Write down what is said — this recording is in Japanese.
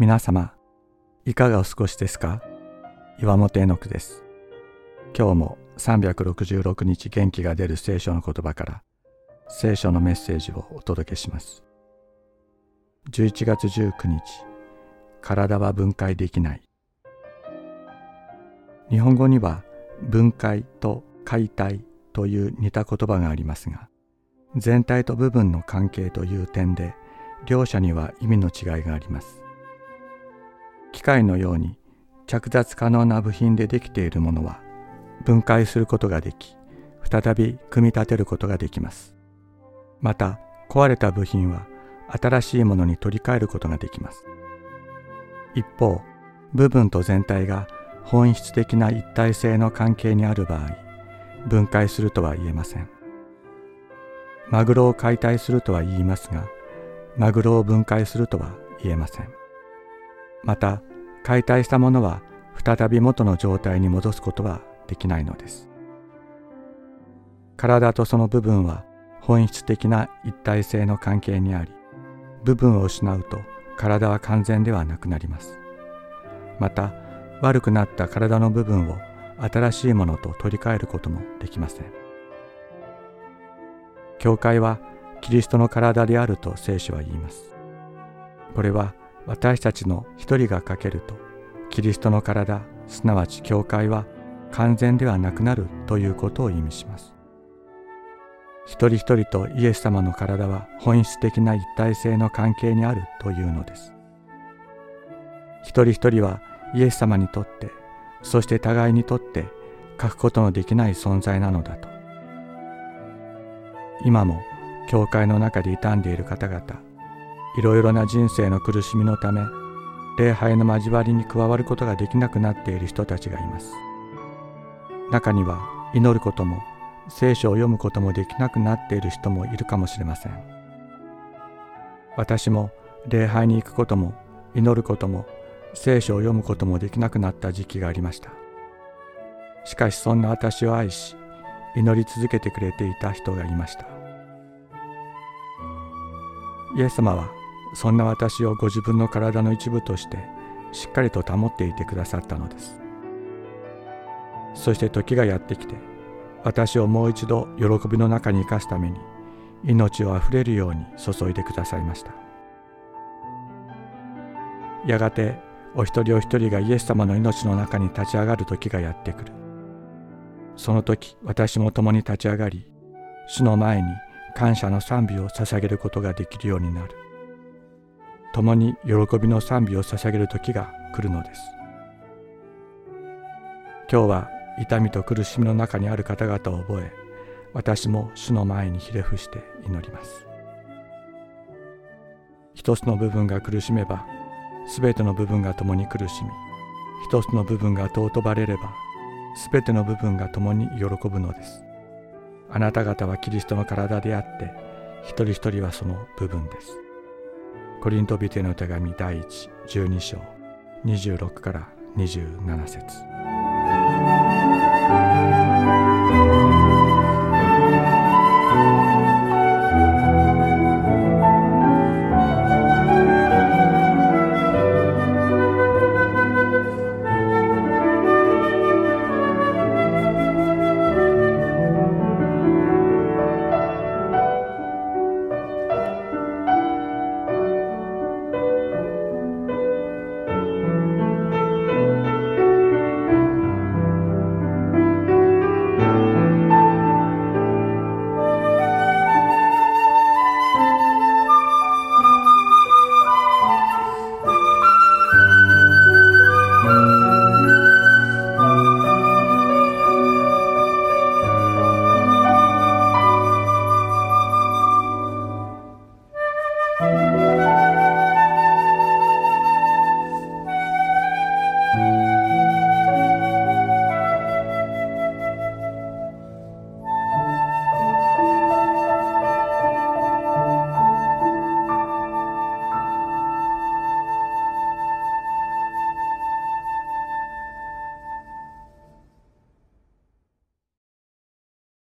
皆様、いかがお過ごしですか？岩本絵の句です。今日も366日元気が出る聖書の言葉から聖書のメッセージをお届けします。11月19日、体は分解できない。日本語には分解と解体という似た言葉がありますが、全体と部分の関係という点で両者には意味の違いがあります。機械のように着脱可能な部品でできているものは分解することができ、再び組み立てることができます。また、壊れた部品は新しいものに取り替えることができます。一方、部分と全体が本質的な一体性の関係にある場合、分解するとは言えません。マグロを解体するとは言いますが、マグロを分解するとは言えません。また、解体したものは再び元の状態に戻すことはできないのです。体とその部分は本質的な一体性の関係にあり、部分を失うと体は完全ではなくなります。また、悪くなった体の部分を新しいものと取り替えることもできません。教会はキリストの体であると聖書は言います。これは私たちの一人が欠けるとキリストの体すなわち教会は完全ではなくなるということを意味します。一人一人とイエス様の体は本質的な一体性の関係にあるというのです。一人一人はイエス様にとってそして互いにとって書くことのできない存在なのだと。今も教会の中で傷んでいる方々いろいろな人生の苦しみのため礼拝の交わりに加わることができなくなっている人たちがいます。中には祈ることも聖書を読むこともできなくなっている人もいるかもしれません。私も礼拝に行くことも祈ることも聖書を読むこともできなくなった時期がありました。しかしそんな私を愛し祈り続けてくれていた人がいました。イエス様はそんな私をご自分の体の一部としてしっかりと保っていてくださったのです。そして時がやってきて私をもう一度喜びの中に生かすために命をあふれるように注いでくださいました。やがてお一人お一人がイエス様の命の中に立ち上がる時がやってくる。その時私も共に立ち上がり主の前に感謝の賛美を捧げることができるようになる。共に喜びの賛美を捧げる時が来るのです。今日は痛みと苦しみの中にある方々を覚え私も主の前にひれ伏して祈ります。一つの部分が苦しめばすべての部分が共に苦しみ一つの部分が尊ばれればすべての部分が共に喜ぶのです。あなた方はキリストの体であって一人一人はその部分です。コリントビテの手紙第1、12章、26から27節。